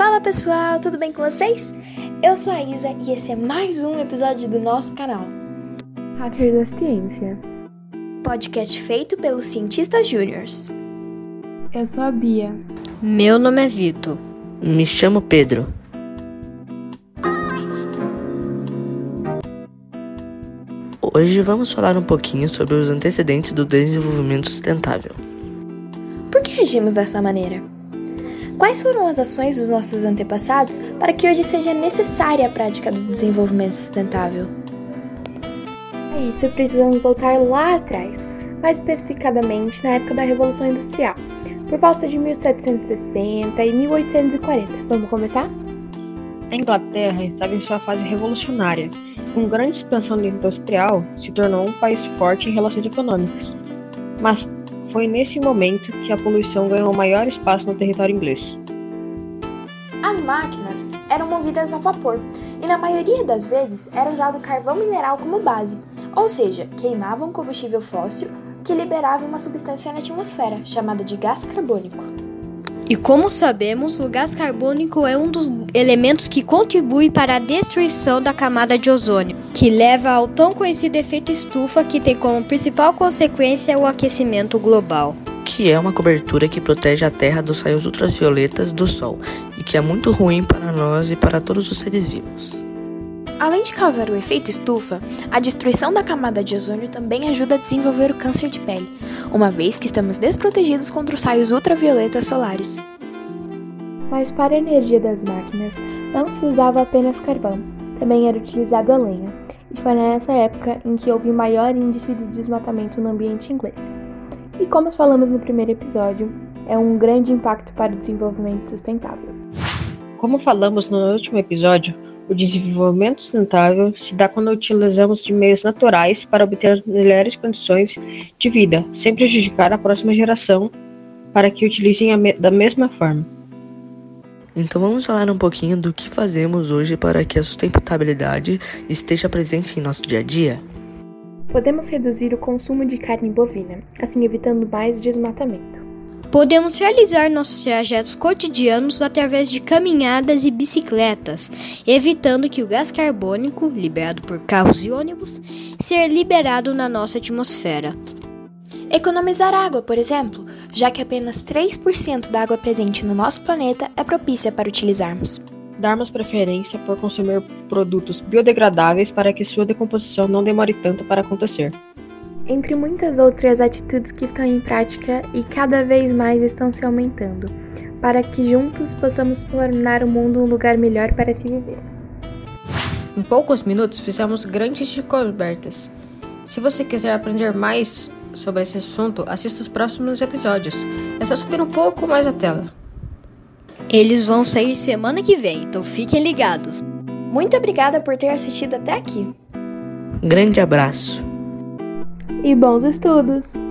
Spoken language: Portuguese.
Fala pessoal, tudo bem com vocês? Eu sou a Isa e esse é mais um episódio do nosso canal. Hacker da Ciência. Podcast feito pelos cientistas júniors. Eu sou a Bia. Meu nome é Vitor. Me chamo Pedro. Hoje vamos falar um pouquinho sobre os antecedentes do desenvolvimento sustentável. Por que agimos dessa maneira? Quais foram as ações dos nossos antepassados para que hoje seja necessária a prática do desenvolvimento sustentável? Para isso, precisamos voltar lá atrás, mais especificadamente na época da Revolução Industrial, por volta de 1760 e 1840. Vamos começar? A Inglaterra estava em sua fase revolucionária. Com grande expansão industrial, se tornou um país forte em relações econômicas. Mas foi nesse momento que a poluição ganhou maior espaço no território inglês. As máquinas eram movidas a vapor e, na maioria das vezes, era usado carvão mineral como base, ou seja, queimavam combustível fóssil que liberava uma substância na atmosfera, chamada de gás carbônico. E como sabemos, o gás carbônico é um dos elementos que contribui para a destruição da camada de ozônio, que leva ao tão conhecido efeito estufa que tem como principal consequência o aquecimento global. Que é uma cobertura que protege a Terra dos raios ultravioletas do Sol e que é muito ruim para nós e para todos os seres vivos. Além de causar o efeito estufa, a destruição da camada de ozônio também ajuda a desenvolver o câncer de pele, uma vez que estamos desprotegidos contra os raios ultravioletas solares. Mas para a energia das máquinas, não se usava apenas carvão, também era utilizado a lenha, e foi nessa época em que houve maior índice de desmatamento no ambiente inglês. E como falamos no primeiro episódio, é um grande impacto para o desenvolvimento sustentável. Como falamos no último episódio, o desenvolvimento sustentável se dá quando utilizamos de meios naturais para obter melhores condições de vida, sem prejudicar a próxima geração para que utilizem me da mesma forma. Então vamos falar um pouquinho do que fazemos hoje para que a sustentabilidade esteja presente em nosso dia a dia. Podemos reduzir o consumo de carne bovina, assim evitando mais desmatamento. Podemos realizar nossos trajetos cotidianos através de caminhadas e bicicletas, evitando que o gás carbônico, liberado por carros e ônibus, seja liberado na nossa atmosfera. Economizar água, por exemplo, já que apenas 3% da água presente no nosso planeta é propícia para utilizarmos. Darmos preferência por consumir produtos biodegradáveis para que sua decomposição não demore tanto para acontecer entre muitas outras atitudes que estão em prática e cada vez mais estão se aumentando, para que juntos possamos tornar o mundo um lugar melhor para se viver. Em poucos minutos fizemos grandes descobertas. Se você quiser aprender mais sobre esse assunto, assista os próximos episódios. É só subir um pouco mais a tela. Eles vão sair semana que vem, então fiquem ligados. Muito obrigada por ter assistido até aqui. Grande abraço e bons estudos!